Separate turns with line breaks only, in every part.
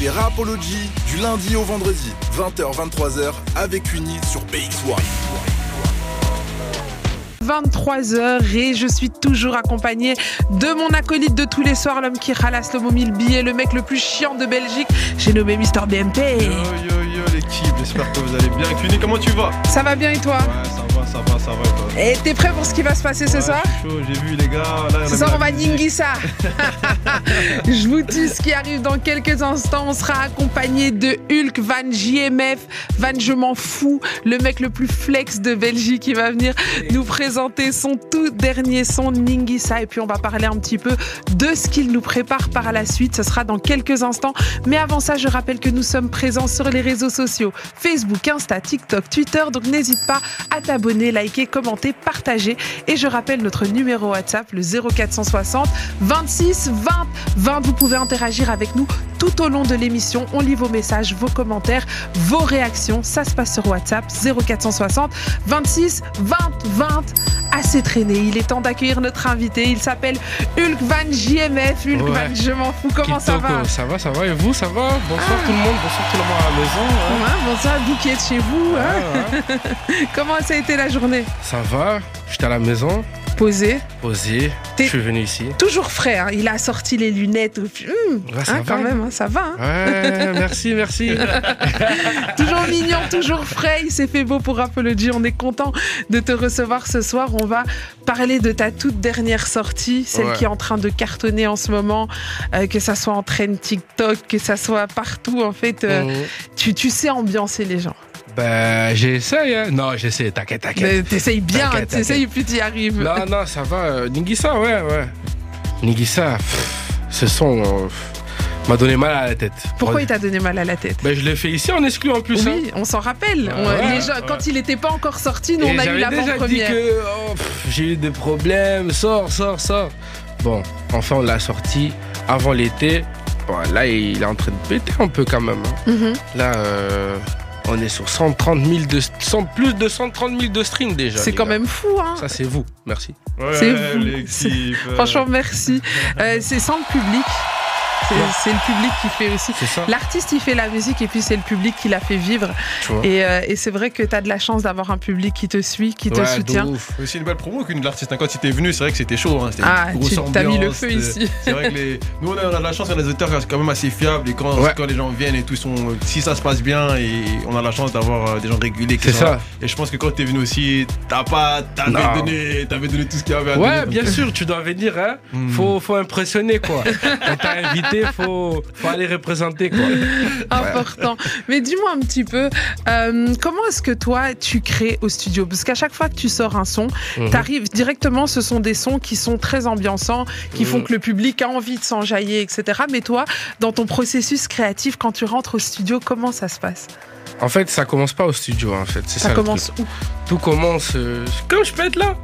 C'est Rapology du lundi au vendredi, 20h-23h avec Uni sur PX1.
23h et je suis toujours accompagnée de mon acolyte de tous les soirs, l'homme qui ralasse le mobile billet, le mec le plus chiant de Belgique. J'ai nommé Mister BMP.
Yo yo yo l'équipe, j'espère que vous allez bien. Cuny, comment tu vas?
Ça va bien et toi?
Ouais, ça va, ça va, ça va. et toi
Et t'es prêt pour ce qui va se passer ce soir
j'ai vu les gars. Là,
Ce soir, on va Ningisa. Je vous dis ce qui arrive dans quelques instants. On sera accompagné de Hulk, Van JMF, Van Je m'en fous, le mec le plus flex de Belgique qui va venir nous présenter son tout dernier son Ningisa. Et puis, on va parler un petit peu de ce qu'il nous prépare par la suite. Ce sera dans quelques instants. Mais avant ça, je rappelle que nous sommes présents sur les réseaux sociaux Facebook, Insta, TikTok, Twitter. Donc, n'hésite pas à t'abonner, liker, commenter, partager. Et je rappelle notre numéro WhatsApp, le 0460 26 20 20. Vous pouvez interagir avec nous tout au long de l'émission. On lit vos messages, vos commentaires, vos réactions. Ça se passe sur WhatsApp 0460 26 20 20. Assez traîné. Il est temps d'accueillir notre invité. Il s'appelle Hulk Van JMF. Hulk
Ouais.
Van, je m'en fous. Comment ça va
Ça va, ça va. Et vous, ça va Bonsoir
Ah.
tout le monde, bonsoir tout le monde à la maison. hein.
Ouais, Bonsoir, vous qui êtes chez vous. hein.
Ouais, ouais.
Comment ça a été la journée?
Ça va, j'étais à la maison,
Posé.
posé, je suis venu ici.
Toujours frais. hein. Il a sorti les lunettes. Hum,
Ouais, ça
hein,
va.
quand même, hein, ça va. hein.
Ouais, merci, merci.
Toujours mignon, toujours frais. Il s'est fait beau pour Apology. On est content de te recevoir ce soir. On va parler de ta toute dernière sortie, celle
Ouais.
qui est en train de cartonner en ce moment, euh, que ça soit en train TikTok, que ça soit partout. En fait, euh,
Mhm.
tu, tu sais ambiancer les gens.
Ben, j'essaye. Hein. Non, j'essaie, t'inquiète, t'inquiète.
T'essayes bien, t'essayes et puis t'y arrives.
Non, non, ça va. Ningisa, ouais, ouais. Ningisa, pff, ce son euh, m'a donné mal à la tête.
Pourquoi il t'a donné mal à la tête?
Ben, je l'ai fait ici en exclu en plus. hein.
Oui, on s'en rappelle. On-
Ouais,
les gens,
ouais.
Quand il n'était pas encore sorti, nous,
Et
on a eu l'avant-première.
que oh, j'ai eu des problèmes, sors, sors, sors. Bon, enfin on l'a sorti avant l'été. Bon, là il est en train de péter un peu quand même. hein.
Mhm.
Là euh, on est sur 130 000 de, 100 plus de 130 000 de streams déjà.
C'est quand
gars.
même fou, hein
Ça c'est vous, merci.
Ouais,
C'est vous.
l'équipe. euh,
Franchement, merci. Euh, c'est sans le public. C'est c'est le public qui fait aussi.
C'est ça.
L'artiste, il fait la musique et puis c'est le public qui la fait vivre.
Tu.
Et, euh, et c'est vrai que tu as de la chance d'avoir un public qui te suit, qui te
Ouais,
soutient.
ouf.
C'est aussi une belle promo qu'une de l'artiste. Quand il était venu, c'est vrai que c'était chaud. Hein. C'était
Ah,
une
tu t'as mis le feu
c'était-
ici.
C'est vrai que les... nous, on a, on a de la chance, on a des auditeurs quand même assez fiables. Et quand,
Ouais.
quand les gens viennent et tout, sont, si ça se passe bien, et on a la chance d'avoir euh, des gens réguliers.
C'est
là.
ça.
Et je pense que quand t'es venu aussi, t'as pas, t'avais donné, t'avais donné tout ce qu'il y avait à
Ouais,
donner.
bien
donc,
sûr, tu dois venir, hein.
Hmm.
Faut, faut impressionner, quoi. T'as invité, faut, faut aller représenter, quoi.
Important. Mais dis-moi un petit peu, euh, comment est-ce que toi, tu crées au studio? Parce qu'à chaque fois que tu sors un son,
Mhm.
t'arrives directement, ce sont des sons qui sont très ambiançants, qui font
Mhm.
que le public a envie de s'enjailler, etc. Mais toi, dans ton processus créatif, quand tu rentres au studio, comment ça se passe?
En fait, ça commence pas au studio, en fait. Ça.
Commence où?
Tout commence. euh, comme je peux être là.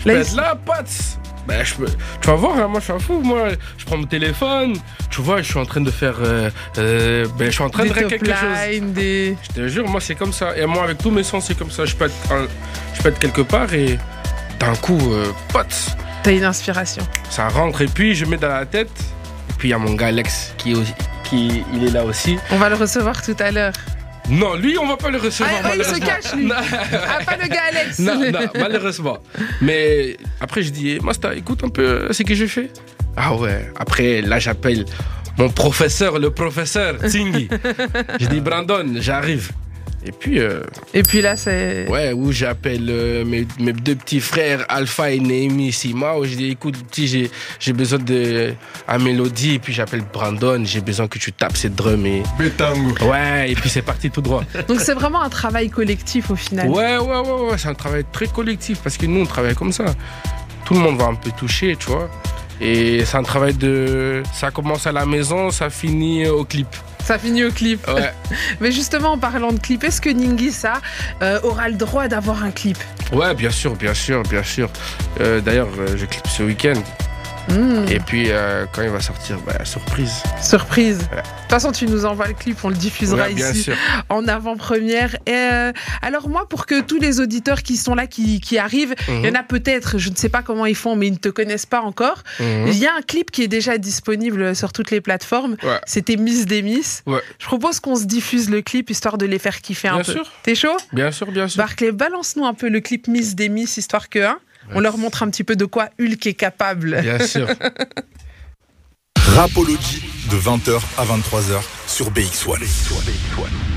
Je
Là,
peux être là, potes. Ben, je peux... Tu vas voir, hein, moi je suis un fou. Moi, je prends mon téléphone. Tu vois, je suis en train de faire. euh, euh, ben, je suis en train
Des
de
top
quelque chose.
des...
Je te jure, moi c'est comme ça. Et moi, avec tous mes sons, c'est comme ça. Je peux être, un- je peux être quelque part et d'un coup, euh, potes,
T'as une inspiration.
ça rentre. Et puis, je mets dans la tête. Et puis, il y a mon gars Alex qui, qui il est là aussi.
On va le recevoir tout à l'heure.
Non, lui, on va pas le recevoir.
Ah, il se cache, lui. Ah, pas le gars Alex
non, non, malheureusement. Mais après, je dis, eh, Masta, écoute un peu euh, ce que je fais. Ah ouais. Après, là, j'appelle mon professeur, le professeur Tsingi. je dis, Brandon, j'arrive. Et puis, euh,
Et puis là, c'est...
ouais, où j'appelle euh, mes, mes deux petits frères, Alpha et Némi Sima, où je dis, écoute, petit, j'ai, j'ai besoin de un mélodie. Et puis, j'appelle Brandon, j'ai besoin que tu tapes cette drum. Et...
Bétango.
Ouais, et puis c'est parti tout droit.
Donc c'est vraiment un travail collectif au final.
Ouais, ouais, ouais, ouais, c'est un travail très collectif parce que nous, on travaille comme ça. Tout le monde va un peu toucher, tu vois. Et c'est un travail de. Ça commence à la maison, ça finit au clip.
Ça finit au clip.
Ouais.
Mais justement, en parlant de clip, est-ce que Ningisa euh, aura le droit d'avoir un clip?
Ouais, bien sûr, bien sûr, bien sûr. Euh, D'ailleurs, euh, je clip ce week-end.
Hmm,
Et puis euh, quand il va sortir, bah, surprise.
surprise.
Ouais.
De toute façon, tu nous envoies le clip, on le diffusera
Ouais,
ici
sûr.
en avant-première. Euh, alors moi, pour que tous les auditeurs qui sont là, qui, qui arrivent, il y en
Mhm.
a peut-être, je ne sais pas comment ils font, mais ils ne te connaissent pas encore.
Mhm.
Il y a un clip qui est déjà disponible sur toutes les plateformes.
Ouais.
C'était Miss.
Ouais.
Je propose qu'on se diffuse le clip histoire de les faire kiffer un
Bien
peu.
sûr.
T'es chaud?
Bien sûr, bien sûr.
Barclay, balance-nous un peu le clip Miss des Miss, histoire que hein, on leur montre un petit peu de quoi Hulk est capable.
Bien sûr.
Rapology de 20h à 23h sur BX1.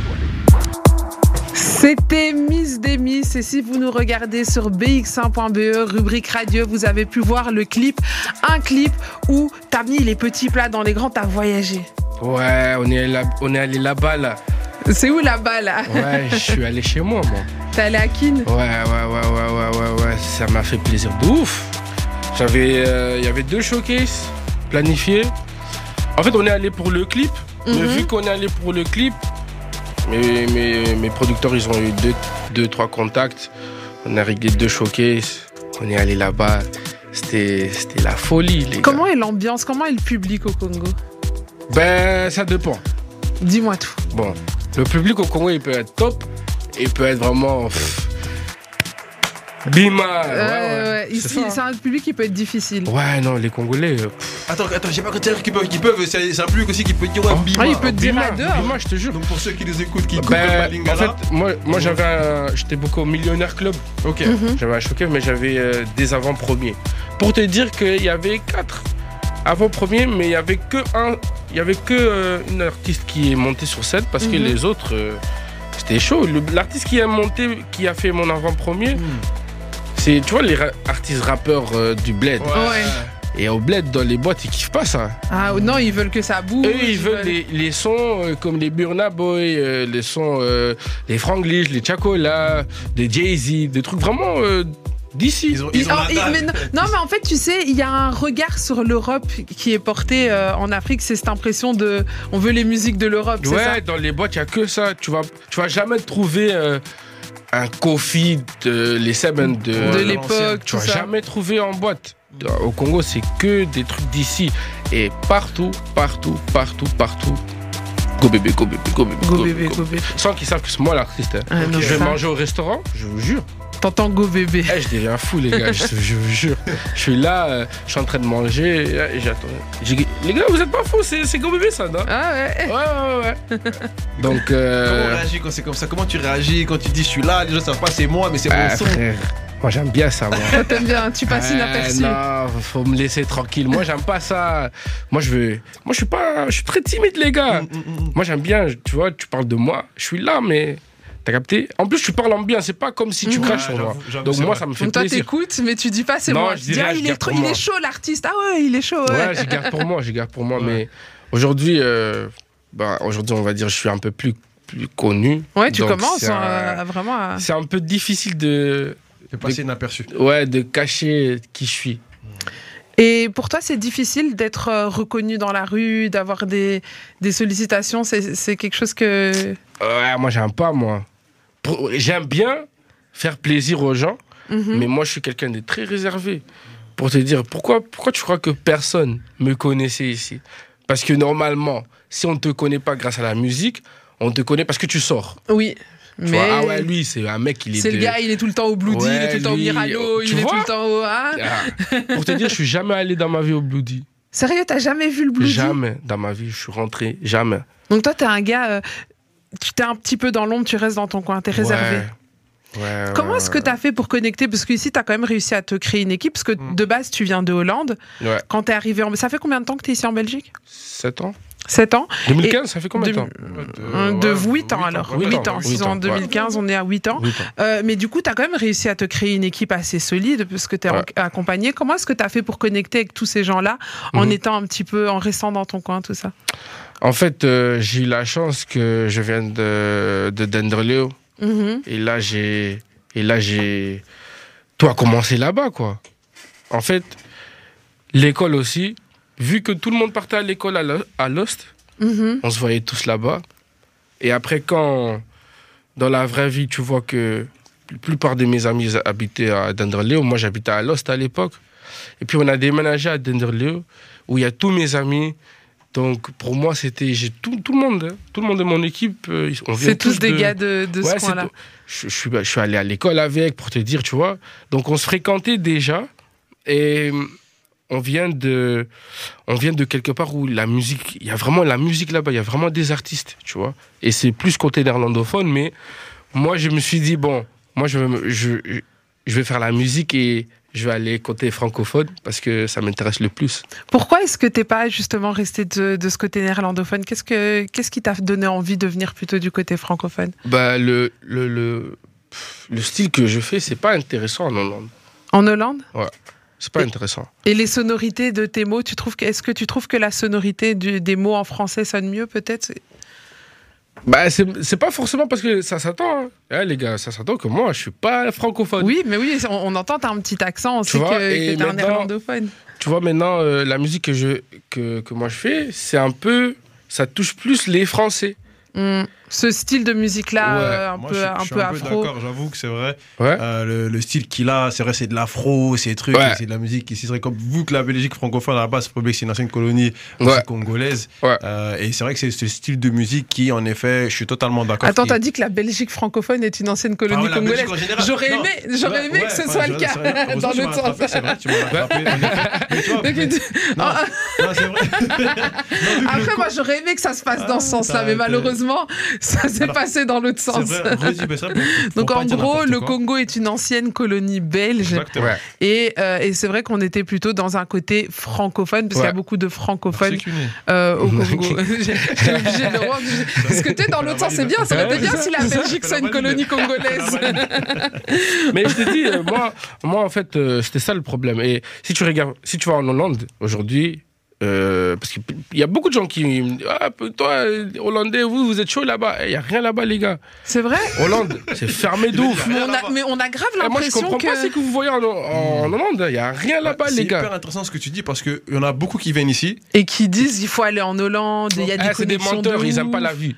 C'était Miss des Miss et si vous nous regardez sur bx1.be, E, rubrique radio, vous avez pu voir le clip, un clip où t'as mis les petits plats dans les grands, t'as voyagé.
Ouais, on est, là, on est allé là-bas, là.
C'est où là-bas là?
Ouais, je suis allé chez moi, moi.
T'es allé à Kin
Ouais, ouais, ouais, ouais, ouais, ouais, ouais. Ça m'a fait plaisir de ouf. J'avais, euh, il y avait deux showcases planifiés. En fait, on est allé pour le clip. Mais
Mhm.
vu qu'on est allé pour le clip, mes, mes, mes producteurs, ils ont eu deux, deux, trois contacts. On a réglé deux showcases. On est allé là-bas. C'était, c'était la folie, les
Comment
gars.
est l'ambiance? Comment est le public au Congo?
Ben, ça dépend.
Dis-moi tout.
Bon, le public au Congo, il peut être top. Il peut être vraiment. pff, Bima.
Euh,
ouais, ouais.
ouais, ici,
C'est
un public qui peut être difficile.
Ouais, non, les Congolais. euh, pff,
Attends, attends, j'ai pas compris qu'ils peuvent, peuvent, c'est un public aussi qui peut dire ouais, bima.
Ah, il peut te dire
Bima,
à deux.
Bima, je te jure.
Donc pour ceux qui nous écoutent, qui écoutent le
en fait, moi, moi j'avais un- J'étais beaucoup au Millionnaire Club.
ok.
Mhm.
J'avais un showcase, mais j'avais euh, des avant-premiers. Pour te dire qu'il y avait quatre avant-premiers, mais il y avait que un. Il y avait que euh, une artiste qui est montée sur scène parce que
Mhm.
les autres. euh, c'était chaud. L'artiste qui a monté, qui a fait mon avant-premier,
Hmm.
C'est, tu vois, les ra- artistes rappeurs euh, du bled.
Ouais.
Et au bled, dans les boîtes, ils kiffent pas ça.
Ah non, ils veulent que ça bouge.
Eux, ils veulent les, les sons euh, comme les Burna Boy, euh, les sons, euh, les Franglish, les Chacola, des Jay-Z, des trucs vraiment euh, d'ici.
Ils ont, ils
Il-
ont la
il-
dalle.
mais non, non, mais en fait, tu sais, il y a un regard sur l'Europe qui est porté euh, en Afrique. C'est cette impression de, on veut les musiques de l'Europe, c'est ça
Ouais, dans les boîtes, il n'y a que ça. Tu vas, tu vas jamais trouver euh, un Kofi, de, les Seven de,
de l'époque,
Tu vas jamais trouver en boîte. Au Congo, c'est que des trucs d'ici. Et partout, partout, partout, partout. Go bébé, go bébé, go bébé,
Go
go
bébé, go bébé.
Sans qu'ils savent que c'est moi l'artiste. hein.
Ah,
je vais
ça,
manger au restaurant, je vous jure.
T'entends go bébé.
Eh, je deviens fou, les gars, je, je vous jure. Je suis là, euh, je suis en train de manger, et j'attends. J'ai- Les gars, vous êtes pas fous, c'est c'est Go Bébé ça, non?
Ah ouais.
Ouais, ouais, ouais. Donc,
Comment on
euh,
réagit quand c'est comme ça? Comment tu réagis quand tu dis je suis là Les gens savent pas c'est moi, mais c'est
ah,
mon son.
frère, moi j'aime bien ça, moi.
Toi, T'aimes bien, tu passes
Ah,
inaperçu.
non, faut me laisser tranquille. Moi, j'aime pas ça. Moi, je veux. Moi, je suis pas. Je suis très timide, les gars.
Mm, mm, mm.
Moi, j'aime bien. Tu vois, tu parles de moi. Je suis là, mais. T'as capté En plus, tu parles en bien. C'est pas comme si tu
Mhm.
craches sur moi. Donc, moi, ça me fait
Donc toi
plaisir.
t'écoutes, mais tu dis pas c'est
Non,
moi.
je
dis, ah,
je
il, est chaud l'artiste. Ah ouais, il est chaud. Ouais.
Ouais, j'y garde pour moi. J'y garde pour moi.
Ouais.
Mais aujourd'hui, euh, bah, aujourd'hui, on va dire, je suis un peu plus, plus connu.
Ouais, tu commences hein,
un-
à vraiment. à-
C'est un peu difficile de,
C'est passé inaperçu.
ouais, de cacher qui je suis.
Et pour toi, c'est difficile d'être euh, reconnu dans la rue, d'avoir des, des sollicitations? C'est c'est quelque chose que.
Ouais, moi, j'aime pas, moi. J'aime bien faire plaisir aux gens,
Mhm.
mais moi, je suis quelqu'un de très réservé. Pour te dire, pourquoi, pourquoi tu crois que personne me connaissait ici? Parce que normalement, si on ne te connaît pas grâce à la musique, on te connaît parce que tu sors.
Oui.
Tu
Mais
vois, ah ouais, lui, c'est un mec, il est.
c'est le
de-
gars, il est tout le temps au Bloody, il est
Ouais,
tout le temps au
lui,
Mirano,
tu
il est tout le temps au. hein
Ah, pour te dire, je suis jamais allé dans ma vie au Bloody.
Sérieux, t'as jamais vu le Bloody
Jamais dans ma vie, je suis rentré, jamais.
Donc toi, t'es un gars. euh, tu t'es un petit peu dans l'ombre, tu restes dans ton coin, t'es réservé.
Ouais. Ouais,
Comment
ouais,
est-ce que tu as fait pour connecter? Parce que ici, tu as quand même réussi à te créer une équipe, parce que
Mm.
de base, tu viens de Hollande.
Ouais,
Quand tu es arrivé en... Ça fait combien de temps que tu es ici en Belgique?
7 ans
7 ans
2015, ça fait combien de temps?
Euh, De 8 ans alors.
huit
8
ans,
ans.
huit
Si c'est en
ans, ouais.
2015, on est à 8 ans. Euh, mais du coup, tu as quand même réussi à te créer une équipe assez solide, parce que tu es
Ouais.
accompagné. Comment est-ce que tu as fait pour connecter avec tous ces gens-là, en
Mhm.
étant un petit peu, en restant dans ton coin, tout ça?
En fait, euh, j'ai eu la chance que je vienne de, de.
Mhm.
Et là, j'ai. Et là, j'ai. Tout a commencé là-bas, quoi. En fait, l'école aussi, vu que tout le monde partait à l'école à Lo- à Lost,
Mhm.
on se voyait tous là-bas. Et après, quand dans la vraie vie, tu vois que la plupart de mes amis habitaient à Denderleeuw, moi j'habitais à Lost à l'époque. Et puis on a déménagé à Denderleeuw, où il y a tous mes amis. Donc pour moi, c'était j'ai tout, tout le monde, hein. tout le monde de mon équipe. euh, on vient
C'est tous des
de-
gars de, de
Ouais,
ce coin-là.
Je, je suis, je suis allé à l'école avec, pour te dire, tu vois. Donc on se fréquentait déjà. Et on vient de, on vient de quelque part où la musique, il y a vraiment la musique là-bas, il y a vraiment des artistes, tu vois. Et c'est plus côté néerlandophone, mais moi je me suis dit, bon, moi je, je, je vais faire la musique et je vais aller côté francophone parce que ça m'intéresse le plus.
Pourquoi est-ce que t'es pas justement resté de, de ce côté néerlandophone? Qu'est-ce que qu'est-ce qui t'a donné envie de venir plutôt du côté francophone?
Bah, le, le, le, le style que je fais, c'est pas intéressant en Hollande.
En Hollande?
C'est pas
Et-
intéressant.
Et les sonorités de tes mots, tu trouves que est-ce que tu trouves que la sonorité du- des mots en français sonne mieux peut-être?
Bah, c'est pas forcément parce que ça s'attend. hein. Eh, les gars, ça s'attend que moi, je suis pas francophone.
Oui, mais oui, on, on entend t'as un petit accent, on
Tu
sait
vois,
que, t'es un néerlandophone.
Tu vois, maintenant, euh, la musique que, je, que, que moi je fais, c'est un peu. Ça touche plus les Français.
Hmm. Ce style de musique-là,
Ouais,
euh, un
Moi,
peu,
je,
un
je suis
peu
un peu
afro.
d'accord, j'avoue que c'est vrai.
Ouais.
Euh, le, le style qu'il a, c'est vrai, c'est de l'afro, c'est des trucs,
Ouais.
c'est de la musique. C'est vrai, comme vous que la Belgique francophone à la base, c'est c'est une ancienne colonie congolaise.
Ouais.
Euh, et c'est vrai que c'est ce style de musique qui, en effet, je suis totalement d'accord.
Attends,
qui-
t'as dit que la Belgique francophone est une ancienne colonie congolaise. J'aurais aimé, j'aurais aimé
ouais,
que ce soit le cas,
c'est vrai, heureusement,
dans
C'est vrai, tu m'as vu que
Après,
le
moi, j'aurais aimé que ça se passe dans ce
Ah,
sens-là, mais malheureusement, ça s'est
Alors,
passé dans l'autre sens.
vrai, ça,
Donc, en gros, le
quoi.
Congo est une ancienne colonie belge.
Exactement.
Ouais.
Et, euh, et c'est vrai qu'on était plutôt dans un côté francophone, parce qu'il y a beaucoup de francophones euh, au Congo. J'ai j'ai obligé de le rendre. Parce que tu es dans l'autre sens, c'est bien. Ça aurait été bien si la Belgique soit une colonie congolaise.
Mais je te dis, euh, moi, moi, en fait, euh, c'était ça le problème. Et si tu regardes, si tu vas en Hollande aujourd'hui, euh, parce qu'il y a beaucoup de gens qui me disent Ah, toi, Hollandais, vous, vous êtes chaud là-bas. Il n'y a rien là-bas, les gars.
C'est vrai
Hollande, c'est fermé de ouf.
mais on, a, mais on a grave
Et moi, je
l'impression
comprends
que.
pas ce que vous voyez en, en, en Hollande. Il n'y a rien là-bas,
C'est
les
hyper
gars.
intéressant ce que tu dis parce qu'il y en a beaucoup qui viennent ici.
Et qui disent il faut aller en Hollande, il y a des
Eh, c'est des menteurs,
de
ils n'aiment pas la vie.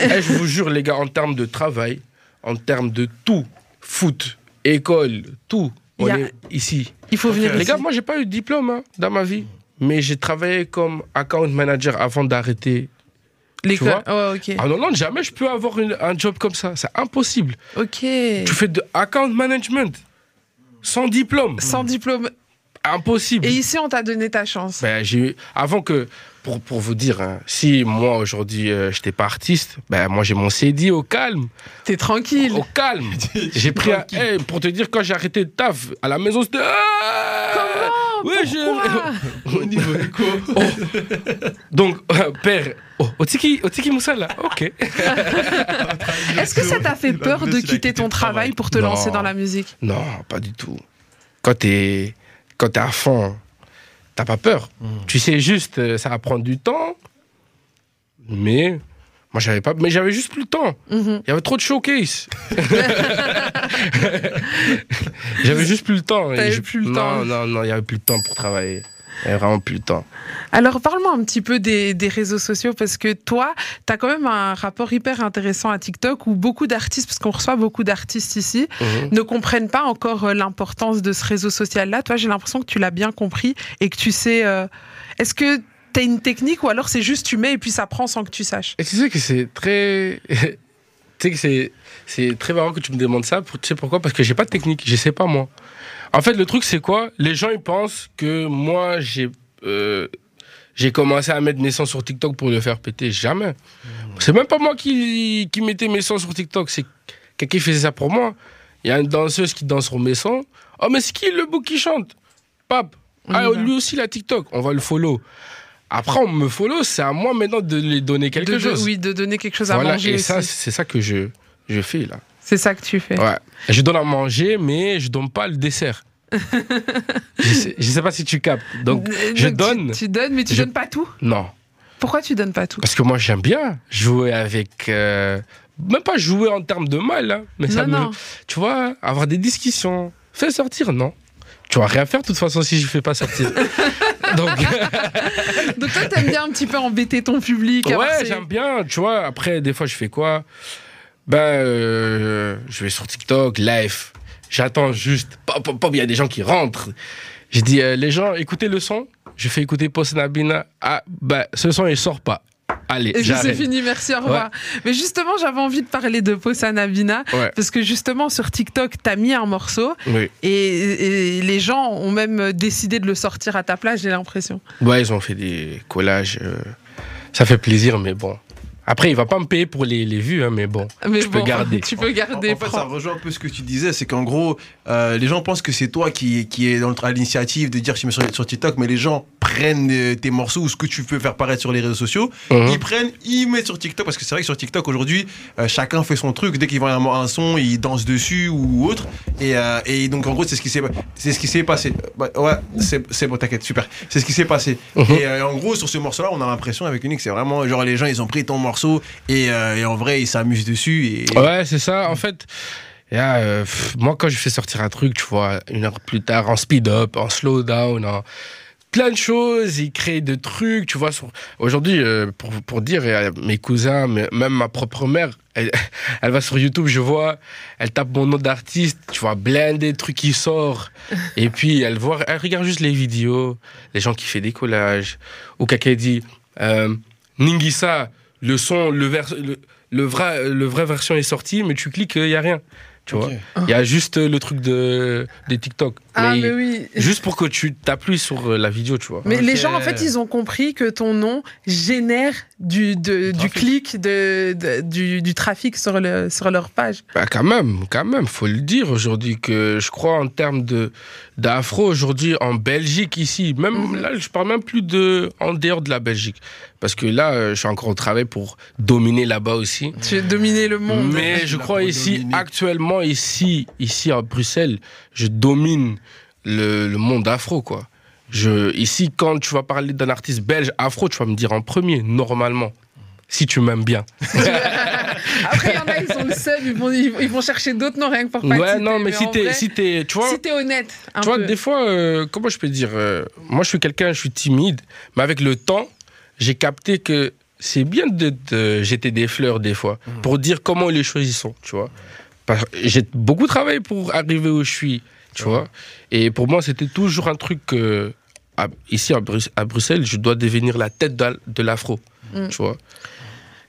Eh, je vous jure, les gars, en termes de travail, en termes de tout, foot, école, tout,
Il
on
y a-
est ici.
Il faut venir
Les
ici.
gars, moi, j'ai pas eu de diplôme hein, dans ma vie, mais j'ai travaillé comme account manager avant d'arrêter.
L'école.
vois
Ouais, ok.
En Hollande, jamais je peux avoir une- un job comme ça. C'est impossible.
Ok.
Tu fais de account management sans diplôme.
Sans diplôme.
Impossible.
Et ici, on t'a donné ta chance.
Ben, j'ai eu- avant que, pour, pour vous dire, hein, si moi aujourd'hui euh, j'étais pas artiste, ben moi j'ai mon CD au calme,
T'es tranquille.
au calme. j'ai pris un, pour te dire quand j'ai arrêté de taf à la maison c'était. Ah
Comment?
Ouais, je-
Pourquoi?
Au niveau éco.
Donc euh, père, oh, au tiki, au tiki Moussa là, ok.
Est-ce que ça t'a fait peur de quitter ton travail pour te
Non.
lancer dans la musique?
Non, pas du tout. Quand t'es, quand t'es à fond, t'as pas peur. Tu sais juste, euh, ça va prendre du temps, mais moi j'avais pas, mais j'avais juste plus le temps.
Mhm.
Il y avait trop de showcase. J'avais juste plus le temps. Je-
plus le
non,
temps.
Non, non, il y avait plus le temps pour travailler. Avait vraiment plus le temps.
Alors, parle-moi un petit peu des, des réseaux sociaux parce que toi, tu as quand même un rapport hyper intéressant à TikTok où beaucoup d'artistes, parce qu'on reçoit beaucoup d'artistes ici,
Mhm.
ne comprennent pas encore euh, l'importance de ce réseau social-là. Toi, j'ai l'impression que tu l'as bien compris et que tu sais. euh, Est-ce que tu as une technique ou alors c'est juste tu mets et puis ça prend sans que tu saches?
Et tu sais que c'est très. tu sais que c'est. C'est très marrant que tu me demandes ça. Pour- Tu sais pourquoi? Parce que j'ai pas de technique. Je sais pas moi. En fait, le truc, c'est quoi? Les gens, ils pensent que moi, j'ai. euh, j'ai commencé à mettre mes sons sur TikTok pour le faire péter. Jamais. C'est même pas moi qui, qui mettais mes sons sur TikTok. C'est quelqu'un qui faisait ça pour moi. Il y a une danseuse qui danse sur mes sons. Oh, mais c'est qui le bouc qui chante? Pape. Ah, lui aussi, la TikTok. On va le follow. Après, on me follow. C'est à moi maintenant de lui donner quelque
de, de-
chose.
Oui, de donner quelque chose à
Voilà,
manger.
et
aussi.
ça, c'est ça que je, je fais là.
C'est ça que tu fais.
Ouais. Je donne à manger, mais je donne pas le dessert. je, sais, je sais pas si tu captes. Donc, je donne.
Tu, tu donnes, mais tu
Je-
donnes pas tout?
Non.
Pourquoi tu donnes pas tout?
Parce que moi, j'aime bien jouer avec. euh, même pas jouer en termes de mal, hein, mais ça
Non,
me.
non.
Tu vois, avoir des discussions. Fais sortir, non. Tu vas rien faire de toute façon si je fais pas sortir. Donc,
Donc toi, t'aimes bien un petit peu embêter ton public.
ouais,
ces-
j'aime bien. Tu vois, après, des fois, je fais quoi? Ben, euh, je vais sur TikTok, live. J'attends juste. Pop, pop, pop, il y a des gens qui rentrent. J'ai dit, euh, les gens, écoutez le son. Je fais écouter Posenabina. Ah, bah, ce son, il sort pas. Allez,
Et puis c'est fini, merci, au revoir. Mais justement, j'avais envie de parler de Posa Nabina,
Ouais.
parce que justement, sur TikTok, t'as mis un morceau,
Oui.
et, et les gens ont même décidé de le sortir à ta place, j'ai l'impression.
Ouais, ils ont fait des collages. euh, ça fait plaisir, mais bon. Après, il va pas me payer pour les, les vues, hein, mais bon.
Mais
Tu peux garder.
Tu peux garder,
En fait, ça rejoint un peu ce que tu disais, c'est qu'en gros, euh, les gens pensent que c'est toi qui, qui est dans le- à l'initiative de dire je mets sur, sur TikTok, mais les gens prennent euh, tes morceaux ou ce que tu peux faire paraître sur les réseaux sociaux,
Mhm.
ils prennent, ils mettent sur TikTok, parce que c'est vrai que sur TikTok aujourd'hui, euh, chacun fait son truc, dès qu'ils voient un, un son, ils dansent dessus ou autre, et, euh, et donc en gros, c'est ce qui s'est c'est ce qui s'est passé. Bah, ouais, c'est c'est bon, t'inquiète, super. C'est ce qui s'est passé.
Mhm.
Et euh, en gros, sur ce morceau-là, on a l'impression avec Unique, c'est vraiment genre les gens, ils ont pris ton morceau et, euh, et en vrai, ils s'amusent dessus. Et,
Ouais, c'est ça. En fait, yeah, euh, pff, moi, quand je fais sortir un truc, tu vois, une heure plus tard, en speed-up, en slow-down, en plein de choses, ils créent des trucs, tu vois. sur- Aujourd'hui, euh, pour, pour dire, euh, mes cousins, mais même ma propre mère, elle, elle va sur YouTube, je vois, elle tape mon nom d'artiste, tu vois, blindé, truc qui sort. Et puis, elle voit, elle regarde juste les vidéos, les gens qui font des collages. Ou quelqu'un dit, euh, Ningisa, le son, le, vers- le, le vrai, le vrai version est sorti, mais tu cliques, il n'y a rien. Tu vois, il y a juste euh, le truc de, des TikTok.
Ah,
mais
mais oui.
Juste pour que tu t'appuies sur euh, la vidéo, tu vois.
Mais les gens, en fait, ils ont compris que ton nom génère du, de- du clic, de, de- du, du trafic sur, le, sur leur page.
Bah quand même, quand même, faut le dire aujourd'hui que je crois en termes de d'afro aujourd'hui en Belgique ici, même
Mhm.
là je parle même plus de en dehors de la Belgique parce que là euh, je suis encore au travail pour dominer là-bas aussi.
Tu veux dominer le monde.
Mais je crois ici
dominer.
actuellement ici ici à Bruxelles, je domine le, le monde afro quoi. Je ici quand tu vas parler d'un artiste belge afro, tu vas me dire en premier normalement si tu m'aimes bien.
Après, il y en a, ils sont le seul, ils vont, ils, vont chercher d'autres noms rien que pour pas
Ouais, non mais si t'es si t'es tu vois
si t'es honnête, un
Tu vois, des fois, euh, comment je peux dire euh, Moi, je suis quelqu'un, je suis timide, mais avec le temps, j'ai capté que c'est bien de, de jeter des fleurs des fois pour dire comment les choses y sont, tu vois. Parce- J'ai beaucoup travaillé pour arriver où je suis, tu vois. Et pour moi, c'était toujours un truc que, à- ici à, Bruxelles, je dois devenir la tête de, de l'afro,
Mm.
tu vois.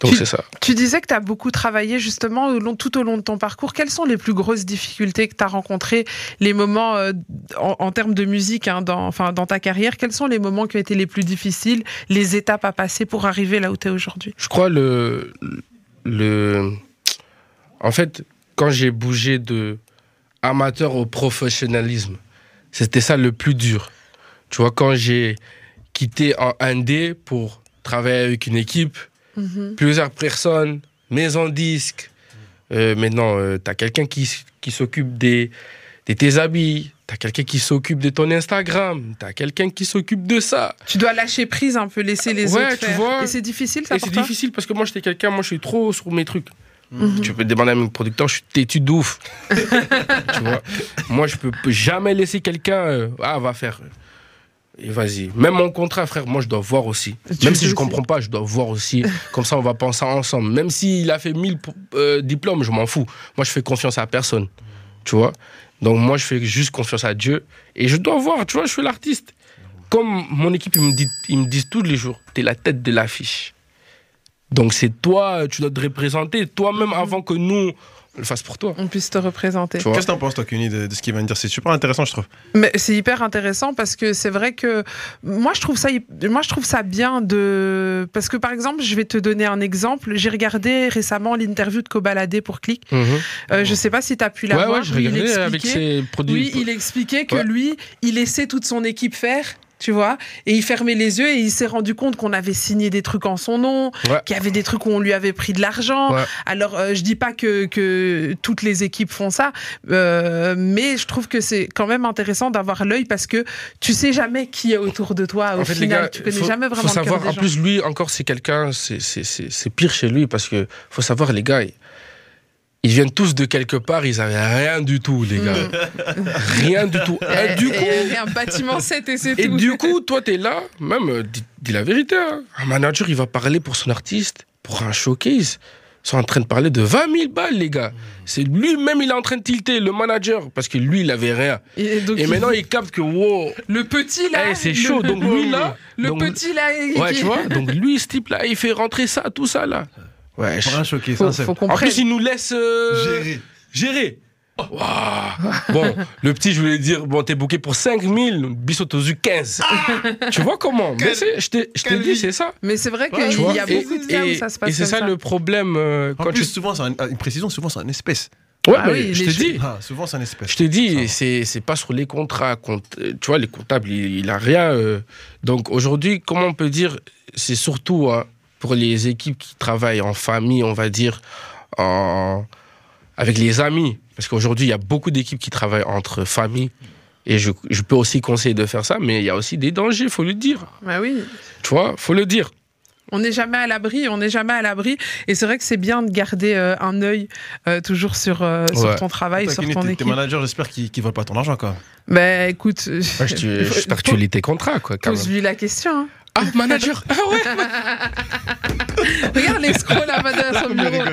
Donc
Tu-
c'est ça.
Tu disais que tu as beaucoup travaillé justement au long- tout au long de ton parcours. Quelles sont les plus grosses difficultés que tu as rencontrées, les moments euh, en, en termes de musique hein, dans, enfin, dans ta carrière? Quels sont les moments qui ont été les plus difficiles, les étapes à passer pour arriver là où tu es aujourd'hui?
Je crois le, le. En fait, quand j'ai bougé de amateur au professionnalisme, c'était ça le plus dur. Tu vois, quand j'ai quitté en 1D pour travailler avec une équipe,
Mhm.
plusieurs personnes, maison disque. Euh, maintenant, euh, t'as quelqu'un qui, qui s'occupe des, de tes habits, t'as quelqu'un qui s'occupe de ton Instagram, t'as quelqu'un qui s'occupe de ça.
Tu dois lâcher prise un peu, laisser les
Ouais,
autres
tu
faire.
vois.
Et c'est difficile ça
Et
pour
c'est
toi
difficile parce que moi, j'étais quelqu'un, moi, je suis trop sur mes trucs.
Mhm.
Tu peux demander à mon producteur, je suis têtu de ouf. tu vois Moi, je peux peux jamais laisser quelqu'un. euh, ah, va faire. Et vas-y. Même mon contrat, frère, moi, je dois voir aussi.
Tu
Même si je comprends pas, je dois voir aussi. Comme ça, on va penser ensemble. Même s'il a fait 1000 euh, diplômes, je m'en fous. Moi, je fais confiance à personne. Tu vois? Donc, moi, je fais juste confiance à Dieu. Et je dois voir, tu vois, je suis l'artiste. Comme mon équipe, ils me, dit, ils me disent tous les jours, t'es la tête de l'affiche. Donc, c'est toi, tu dois te représenter toi-même avant que nous, le fasse pour toi.
On puisse te représenter.
Qu'est-ce que t'en penses, toi, Kuni, de, de ce qu'il vient de dire? C'est super intéressant, je trouve.
Mais c'est hyper intéressant parce que c'est vrai que moi je trouve ça moi je trouve ça bien de parce que par exemple je vais te donner un exemple j'ai regardé récemment l'interview de Kobalade pour Click
Mhm.
euh, je sais pas si tu as pu la
Ouais,
voir
ouais, je regardais avec
expliquait-
ses produits.
oui il expliquait que
Ouais.
lui il laissait toute son équipe faire tu vois, et il fermait les yeux et il s'est rendu compte qu'on avait signé des trucs en son nom,
Ouais.
qu'il y avait des trucs où on lui avait pris de l'argent.
Ouais.
Alors, euh, je dis pas que, que toutes les équipes font ça, euh, mais je trouve que c'est quand même intéressant d'avoir l'œil parce que tu sais jamais qui est autour de toi. Au
En fait, les
final,
gars,
tu connais
faut-
jamais vraiment
faut
le
savoir.
des
En
gens.
plus, lui, encore, c'est quelqu'un, c'est- pire chez lui parce que faut savoir, les gars, ils viennent tous de quelque part, ils avaient rien du tout, les gars. rien du tout. Et, du
Et-
coup,
et un bâtiment 7 et c'est
et
tout.
du coup, toi, t'es là, même, euh, dis, dis la vérité, hein. un manager, il va parler pour son artiste, pour un showcase. sont en train de parler de 20 000 balles, les gars. C'est lui-même, il est en train de tilter le manager parce que lui, il avait rien.
Et, donc,
Et
il-
maintenant, il capte que, wow,
le petit là.
eh, c'est
le-
chaud. Donc lui, là,
Le
donc-
petit là.
Ouais,
qui-
tu vois. Donc lui, ce type-là, il fait rentrer ça, tout ça, là. Ouais.
Un choqué,
Faut,
ça,
faut
En plus, il nous laisse euh,
Gérer.
gérer. Waouh. Bon, le petit, je voulais dire, bon, t'es booké pour 5000, Bissot aux eu 15. tu vois comment? Mais Je t'ai dit, c'est ça.
Mais c'est vrai
Ouais,
qu'il
tu
y a beaucoup de cas où ça se passe
Et c'est ça,
ça.
le problème euh,
En
quand
plus,
tu.
souvent, c'est un- une précision, souvent, c'est un espèce.
Ouais,
Ah
mais
oui,
je te dis.
Ah, souvent, c'est un espèce.
Je te dis, c'est c'est pas sur les contrats. compte- Tu vois, les comptables, il, il a rien. euh. Donc aujourd'hui, comment on peut dire C'est surtout hein, pour les équipes qui travaillent en famille, on va dire, en, avec les amis. Parce qu'aujourd'hui, il y a beaucoup d'équipes qui travaillent entre familles. Et je, je peux aussi conseiller de faire ça, mais il y a aussi des dangers, faut le dire.
Bah oui.
Tu vois, faut le dire.
On n'est jamais à l'abri, on n'est jamais à l'abri. Et c'est vrai que c'est bien de garder euh, un œil euh, toujours sur, euh, sur ton travail, sur ton
tes- Tes
équipe.
managers, j'espère qu'ils ne volent pas ton argent, quoi.
Bah écoute,
Ouais, J'espère que tu lis tes contrats, quoi. quand même.
pose-lui la question. hein.
Ah, manager Ah ouais
Regarde l'escroc là-bas derrière son bureau.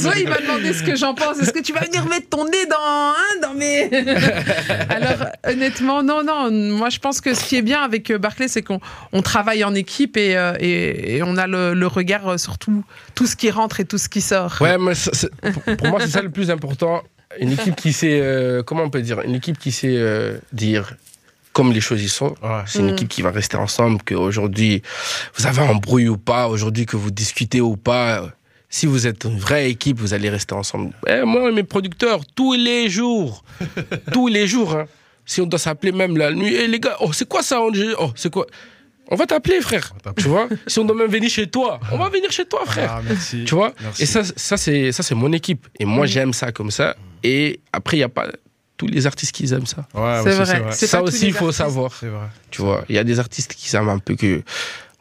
Soit il m'a demandé ce que j'en pense. Est-ce que tu vas venir mettre ton nez dans, hein, dans mes. Alors, honnêtement, non, non. Moi, je pense que ce qui est bien avec euh, Barclay, c'est qu'on on travaille en équipe et, euh, et, et on a le, le regard euh, sur tout, tout ce qui rentre et tout ce qui sort.
Ouais, mais ça- pour- pour moi, c'est ça le plus important. Une équipe qui sait, euh, comment on peut dire, une équipe qui sait euh, dire comme les choses y sont.
Ouais.
C'est une
Mm.
équipe qui va rester ensemble, qu'aujourd'hui, vous avez un bruit ou pas, aujourd'hui que vous discutez ou pas. Si vous êtes une vraie équipe, vous allez rester ensemble. Eh, moi, mes producteurs, tous les jours, tous les jours, hein, si on doit s'appeler même la nuit, Eh, les gars, oh, c'est quoi ça on dit, Oh, c'est quoi? On va t'appeler, frère. Tu vois? Si on doit même venir chez toi, on va venir chez toi, frère.
Ah, merci.
Tu vois?
Merci.
Et ça, ça c'est ça c'est mon équipe. Et moi,
Mm.
j'aime ça comme ça. Et après, il n'y a pas tous les artistes qui aiment ça.
Ouais,
C'est vrai. C'est
Ça aussi, il faut
artistes.
savoir.
C'est vrai.
Tu vois, il y a des artistes qui aiment un peu que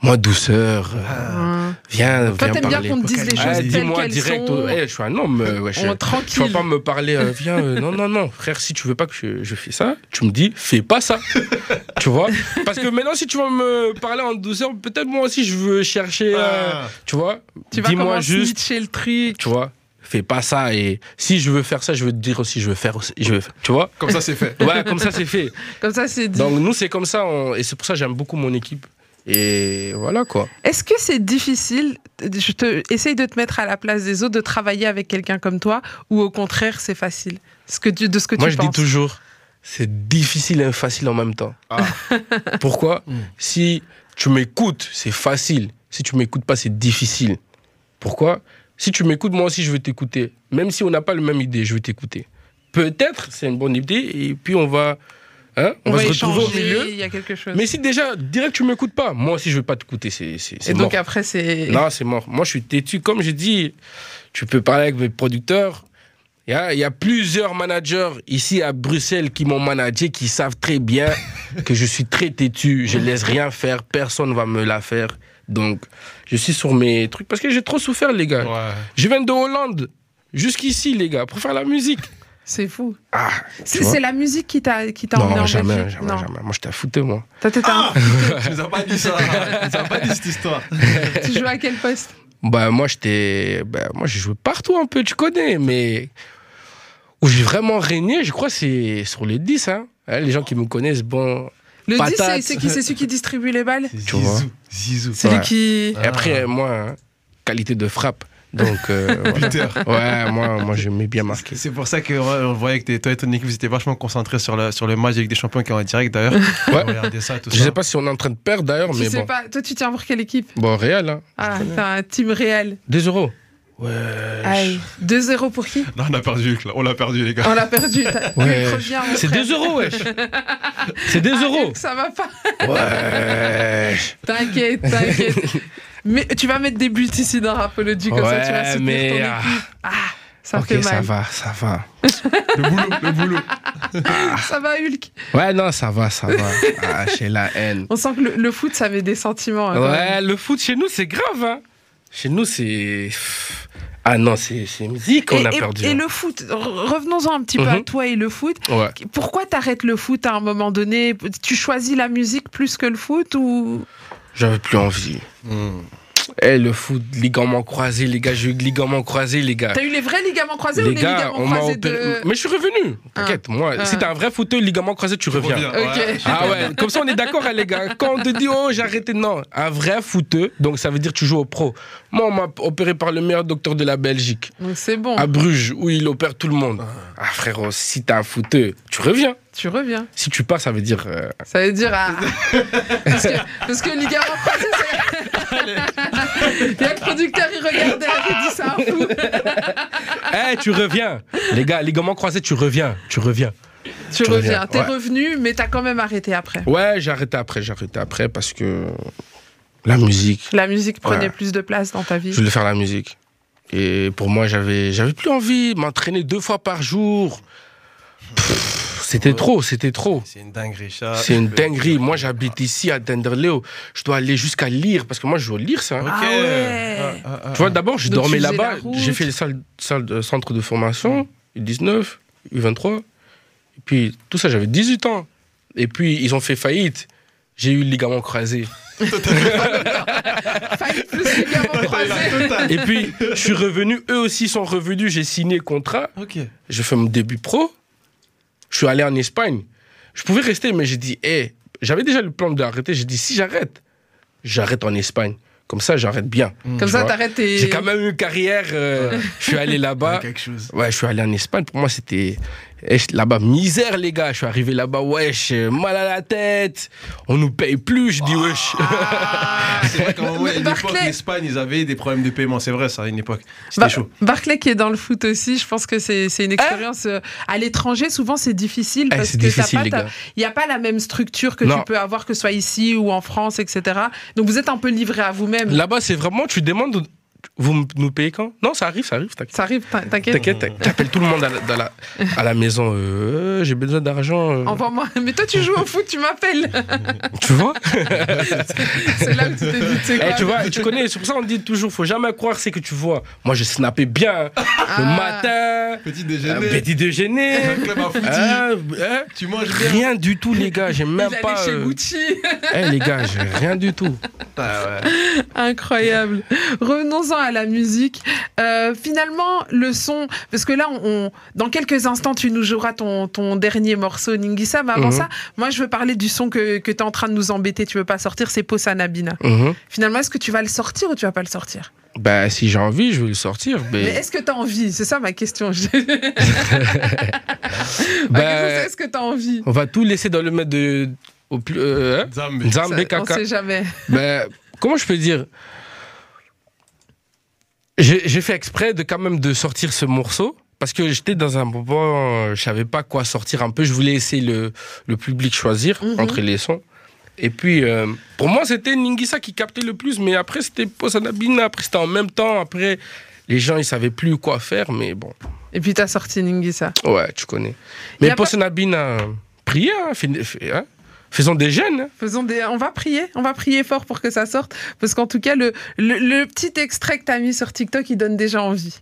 moi, douceur, euh,
Hein.
viens,
Toi,
viens
t'aimes bien qu'on te dise les
Ah,
choses telles
Dis-moi direct.
sont.
eh, je suis un homme. euh, ouais, je-
On-
tu vas
tranquille.
pas me parler, euh, viens, euh, non, non, non, frère, si tu veux pas que je, je fais ça, tu me dis, fais pas ça. tu vois? Parce que maintenant, si tu vas me parler en douceur, peut-être moi aussi, je veux chercher, euh,
Ah.
tu vois?
Tu vas
Dis-moi juste,
chez le truc.
tu vois, fais pas ça. Et si je veux faire ça, je veux te dire aussi, je veux faire aussi. Je veux, tu vois?
Comme ça, c'est fait.
Ouais, comme ça, c'est fait.
Comme ça, c'est dit.
Donc, nous, c'est comme ça. on- et c'est pour ça que j'aime beaucoup mon équipe. Et voilà, quoi.
Est-ce que c'est difficile, je te, essaye de te mettre à la place des autres, de travailler avec quelqu'un comme toi, ou au contraire, c'est facile? Ce que tu, De ce que
Moi,
tu
je
penses
dis toujours, c'est difficile et facile en même temps.
Ah.
Pourquoi?
Mm.
Si tu m'écoutes, c'est facile. Si tu m'écoutes pas, c'est difficile. Pourquoi? Si tu m'écoutes, moi aussi, je vais t'écouter. Même si on n'a pas la même idée, je vais t'écouter. Peut-être, c'est une bonne idée, et puis on va, hein, on, va, se retrouver au milieu.
Il y a quelque chose.
Mais si déjà, direct, tu m'écoutes pas, moi aussi, je vais pas t'écouter. C'est, c'est, c'est
Et donc
mort.
après, c'est.
Non, c'est mort. Moi, je suis têtu. Comme j'ai dit, tu peux parler avec mes producteurs. Il y a, il y a plusieurs managers ici à Bruxelles qui m'ont managé, qui savent très bien que je suis très têtu. Je laisse rien faire. Personne va me la faire. Donc, je suis sur mes trucs parce que j'ai trop souffert, les gars.
Ouais.
Je viens de Hollande jusqu'ici, les gars, pour faire la musique.
C'est fou.
Ah,
C'est la musique qui t'a qui t'a emmené en
jamais,
Belgique
jamais,
Non.
jamais. Moi, j'étais à foutre, moi.
Toi, t'étais un-
Tu nous as pas dit ça. Tu nous as pas dit cette histoire.
tu jouais à quel poste?
Bah, moi, j'étais. Bah, moi, j'ai joué partout un peu, tu connais, mais. Où j'ai vraiment régné, je crois, c'est sur les 10. Hein. Hein, les gens qui me connaissent, bon.
Le 10, c'est-
Patate.
c'est qui C'est celui qui distribue les balles
Tu vois.
Zizou. Zizou.
C'est
Ouais.
lui qui.
Et après, moi, hein, qualité de frappe. Donc, euh, voilà. Ouais, moi, moi j'aimais bien marquer.
C'est pour ça que ouais, on voyait que toi et ton équipe, vous étiez vachement concentrés sur le, sur le match avec des champions qui est en direct d'ailleurs.
Ouais.
Regardez ça, tout
Je
ça.
sais pas si on est en train de perdre d'ailleurs,
Tu
mais
sais
bon.
pas. Toi, tu tiens pour quelle équipe?
Bon, Réal, hein.
Ah, t'as un team réel.
2 euros. Ouais.
Aïe. 2-0 pour qui?
Non, on a perdu. On l'a perdu, les gars.
On l'a perdu.
Ouais. C'est
frère.
2 euros, wesh. C'est 2
Ah,
euros.
Ça va pas.
Ouais.
T'inquiète, t'inquiète. Mais tu vas mettre des buts ici dans Rapology comme ça tu vas
Ouais,
soutenir
mais,
ton
ah.
équipe. Ah, ça
ok,
fait
ça
mal.
va, ça va.
Le boulot, le boulot.
Ça va, Hulk?
Ouais, non, ça va, ça va. Ah, j'ai la haine.
On sent que le, le foot, ça met des sentiments. hein.
Ouais, le foot chez nous, c'est grave. Hein. Chez nous, c'est. Ah non, c'est musique qu'on
Et,
a
et-
perdu.
et
hein.
le foot, re- revenons-en un petit peu à
Mhm.
toi et le foot.
Ouais.
Pourquoi t'arrêtes le foot à un moment donné? Tu choisis la musique plus que le foot ou?
J'avais plus envie.
Hmm.
Eh, le foot, ligament croisé, les gars, j'ai eu ligament croisé, les gars.
T'as eu les vrais ligaments croisés ou
Les
les
gars,
ligaments
on m'a
croisés
opéré.
de.
Mais je suis revenu. T'inquiète, moi,
Ah.
si t'as un vrai fauteuil, ligament croisé, tu reviens. Ah ouais, comme ça on est d'accord, hein, les gars. Quand on te dit, oh, j'ai arrêté, non. Un vrai footeux, donc ça veut dire que tu joues au pro. Moi, on m'a opéré par le meilleur docteur de la Belgique,
Donc c'est bon,
à Bruges, où il opère tout le monde. Ah, frérot, si t'as un footeux, tu reviens.
tu reviens.
Si tu pars, ça veut dire. euh,
Ça veut dire. ah. parce, que, parce que ligament croisé, c'est. Il y a le producteur, il regardait, il dit ça fou.
Eh, tu reviens. Les gars, ligament croisé, tu reviens. Tu reviens.
Tu
Tu
reviens.
reviens,
T'es
ouais.
revenu, mais t'as quand même arrêté après.
Ouais, j'ai arrêté après, j'ai arrêté après parce que la musique,
La musique prenait
Ouais.
plus de place dans ta vie.
je voulais faire la musique. Et pour moi, j'avais, j'avais plus envie de m'entraîner deux fois par jour. Pff, C'était trop, c'était trop.
C'est une dinguerie, ça.
C'est une dinguerie. Moi, j'habite ici à Denderleeuw. Je dois aller jusqu'à lire parce que moi, je veux lire ça. hein.
Ok.
Ah ouais.
Ah, ah, ah.
Tu vois, d'abord, je
Donc,
dormais là-bas. J'ai fait le salle, salle de centre de formation, U19, U23. Et puis, tout ça, j'avais 18 ans. Et puis, ils ont fait faillite. J'ai eu le ligament croisé.
Faillite plus ligament croisé.
Et puis, je suis revenu. Eux aussi sont revenus. J'ai signé contrat.
Ok.
J'ai fait mon début pro. Je suis allé en Espagne. Je pouvais rester, mais j'ai dit, hé, j'avais déjà le plan d'arrêter. J'ai dit, si j'arrête, j'arrête en Espagne. Comme ça, j'arrête bien.
Comme ça, t'arrêtes tes.
J'ai quand même eu une carrière. euh, je suis allé là-bas. Ouais, je suis allé en Espagne. Pour moi, c'était. Eh, Là-bas, misère, les gars. Je suis arrivé là-bas, wesh, euh, mal à la tête. On nous paye plus. Je dis, wesh.
Ah.
C'est vrai qu'à un moment, à une époque,
Barclay.
l'Espagne, ils avaient des problèmes de paiement. C'est vrai, ça, à une époque. C'était chaud.
Barclay qui est dans le foot aussi, je pense que c'est c'est une expérience euh, à l'étranger. Souvent, c'est difficile
Eh,
parce
c'est
que t'as
difficile,
pas
les
ta-
gars.
il n'y a pas la même structure que
Non.
tu peux avoir que ce soit ici ou en France, etc. Donc vous êtes un peu livré à vous-même.
Là-bas, c'est vraiment, tu demandes, vous nous payez quand? Non, ça arrive, ça arrive, t'inquiète.
Ça arrive, t'in- t'inquiète.
T'inquiète, t'inquiète. T'appelles tout le monde à la, à la maison. euh, j'ai besoin d'argent. euh.
Envoie-moi. Mais toi, tu joues au foot, tu m'appelles.
Tu vois?
C'est là où tu t'es dit, c'est
Eh,
quoi
Tu vois, tu connais, c'est pour ça qu'on dit toujours, faut jamais croire c'est que tu vois. Moi, je snappais bien. hein. Le
Ah.
matin,
Petit
un
déjeuner.
petit déjeuner. Ah, hein,
Tu manges bien.
rien du tout, les gars. J'ai même pas.
chez
euh,
Gucci.
eh, les gars, j'ai rien du tout.
Ah, ouais.
Incroyable. Revenons-en à la musique. Euh, finalement, le son, parce que là, on, on- dans quelques instants, tu nous joueras ton, ton dernier morceau, Ningisa. Mais avant
Mhm.
ça, moi, je veux parler du son que, que tu es en train de nous embêter. Tu veux pas sortir, c'est Posanabina.
Mhm.
Finalement, est-ce que tu vas le sortir ou tu vas pas le sortir?
Bah, si j'ai envie, je vais le sortir.
Mais
Mais,
est-ce que tu as envie? C'est ça ma question.
Bah,
c'est est-ce que tu as envie?
on va tout laisser dans le maître de. Au plus, euh, hein?
Zambé.
Nzambe
Ça, On
Kaka.
sait jamais.
Ben, comment je peux dire? J'ai fait exprès de quand même de sortir ce morceau parce que j'étais dans un moment, euh, je savais pas quoi sortir un peu. Je voulais laisser le, le public choisir
Mhm.
entre les sons. Et puis, euh, pour moi, c'était Ningisa qui captait le plus, mais après, c'était Posanabina. Après, c'était en même temps. Après, les gens, ils savaient plus quoi faire, mais bon,
Et puis tu as sorti Ningisa.
ouais, tu connais. Mais
a pas-
Posanabina, priez, hein, hein. Faisons des jeunes. hein.
Faisons des... On va prier, on va prier fort pour que ça sorte. Parce qu'en tout cas, le, le, le petit extrait que tu as mis sur TikTok, il donne déjà envie.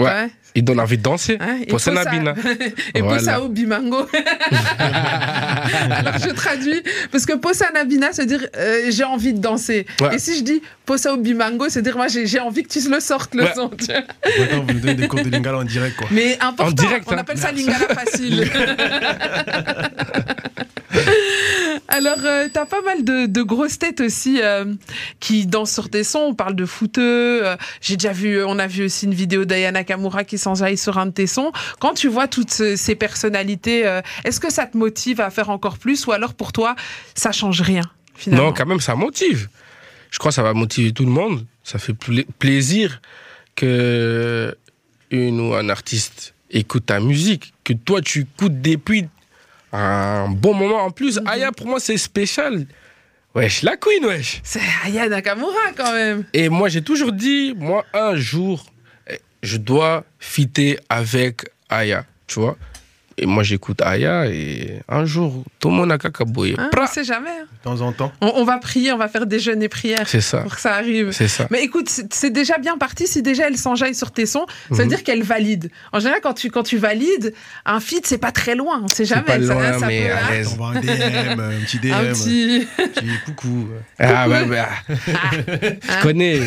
Ouais. Il donne envie de danser.
Hein, et
Posa
Posa-
Nabina.
et
Voilà.
Posao Bimango. Alors je traduis, parce que Posa Nabina, c'est dire euh, j'ai envie de danser.
Ouais.
Et si je dis Posao Bimango, c'est dire moi j'ai j'ai envie que tu le sortes le
Ouais.
son. tu vois.
Maintenant, vous nous donnez des cours de lingala en direct, quoi.
Mais important,
En direct,
on
hein.
appelle ça lingala facile. Alors, euh, t'as pas mal de, grosses têtes aussi euh, qui dansent sur tes sons. On parle de footeux. euh, J'ai déjà vu, on a vu aussi une vidéo d'Ayana Kamura qui s'enjaille sur un de tes sons. Quand tu vois toutes ce- ces personnalités, est-ce que ça te motive à faire encore plus ou alors pour toi, ça change rien
Non, quand même, ça motive. Je crois que ça va motiver tout le monde. Ça fait pla- plaisir que une ou un artiste écoute ta musique, que toi tu écoutes depuis un bon moment en plus.
Mhm.
Aya, pour moi, c'est spécial. Wesh, la queen, wesh.
C'est Ayana Kamura quand même.
Et moi, j'ai toujours dit, moi, un jour, eh, je dois fitter avec Aya, tu vois. Et moi, j'écoute Aya et un jour, tout le monde a cacaboyé. Pra
on sait jamais. hein.
De temps en temps.
On, on va prier, on va faire des jeûnes et prières
C'est ça.
pour que ça arrive.
C'est ça.
Mais écoute, c'est déjà bien parti. Si déjà elle s'enjaille sur tes sons, ça veut
Mhm.
dire qu'elle valide. En général, quand tu, quand tu valides, un feat, c'est pas très loin. On sait jamais.
pas loin,
ça
mais
peut-
à
hein,
l'aise.
On va un DM, un petit DM.
un petit.
coucou.
Ah, ouais, bah, je connais.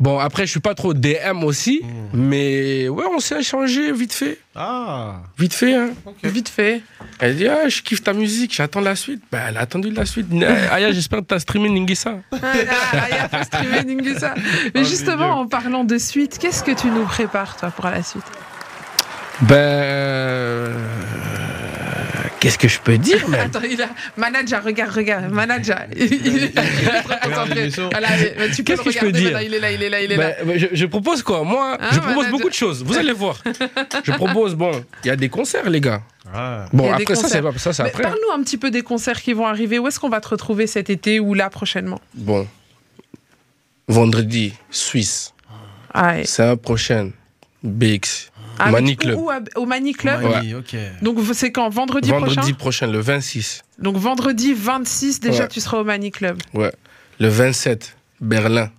Bon, après, je suis pas trop DM aussi, mais ouais, on s'est échangé vite fait.
Ah.
Vite fait, hein.
Vite fait.
Elle dit, ah, je kiffe ta musique, j'attends la suite. Bah, elle a attendu la suite. Ah, Aya, j'espère que t'as streamé Ningisa.
Ah, ah, il a fait streamer Ningusa. Mais
Oh,
justement, en parlant de suite, qu'est-ce que tu nous prépares, toi, pour la suite?
Ben. Qu'est-ce que je peux dire, même
Attends, il a. Manager, regarde, regarde. Manager. Il, il est très concentré.
l'émission.
Voilà, mais tu peux
Qu'est-ce
le
que je peux
regarder
dire
Il est là, il est là, il est là.
Je, je propose quoi? Moi,
Ah,
je propose
manager.
beaucoup de choses. Vous allez voir. Je propose, bon, il y a des concerts, les gars.
Ah.
Bon, après, ça, c'est ça, après.
Parle-nous un petit peu des concerts qui vont arriver. Où est-ce qu'on va te retrouver cet été ou là prochainement?
Bon. Vendredi, Suisse.
ah, ouais.
C'est un prochain. BX.
Ah,
Mani Club.
où, où, Au Mani Club
Mani, ok.
Donc c'est quand Vendredi,
Vendredi
prochain
prochain, le 26.
Donc vendredi 26, déjà
Ouais.
tu seras au Mani Club.
Ouais. Le 27, Berlin.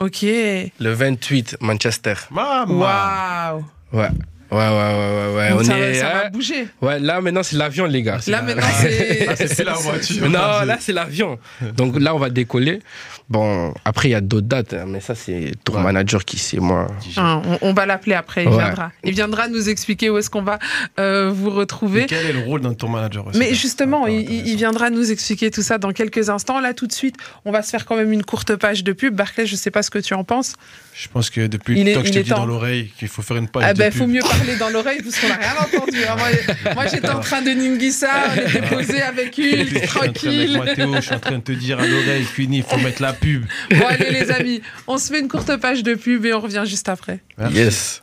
Ok.
Le 28, Manchester.
Maman.
Waouh
Ouais. Ouais, ouais, ouais, ouais. ouais.
Donc
On
ça, va-
est.
ça va bouger.
Ouais, là maintenant c'est l'avion, les gars.
Là maintenant c'est.
Ah, c'est la voiture.
Non, là c'est l'avion. Donc là on va décoller. Bon, après il y a d'autres dates, hein, mais ça c'est ton
Ouais.
manager qui sait, moi.
Ah, on, on va l'appeler après, il
Ouais.
viendra. Il viendra nous expliquer où est-ce qu'on va euh, vous
Et
retrouver.
quel est le rôle d'un tour manager aussi?
Mais justement, il, il viendra nous expliquer tout ça dans quelques instants. Là, tout de suite, on va se faire quand même une courte page de pub. Barclay, je sais pas ce que tu en penses.
Je pense que depuis
Il
le
est-
temps que je
il
t'ai dit
temps.
dans l'oreille qu'il faut faire une page
Ah
de
ben,
pub.
faut mieux parler dans l'oreille parce qu'on n'a rien entendu. hein. Moi, moi, j'étais en train de Ningisa, on était posé avec
avec
tranquille.
moi, Théo, je suis en train de te dire à l'oreille, Queenie, il faut mettre la pub.
Bon, allez, les amis, on se fait une courte page de pub et on revient juste après.
Merci.
Yes.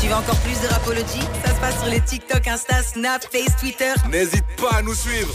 Tu veux encore plus de Rapology Ça se passe sur les TikTok, Insta, Snap, Face, Twitter.
N'hésite pas à nous suivre.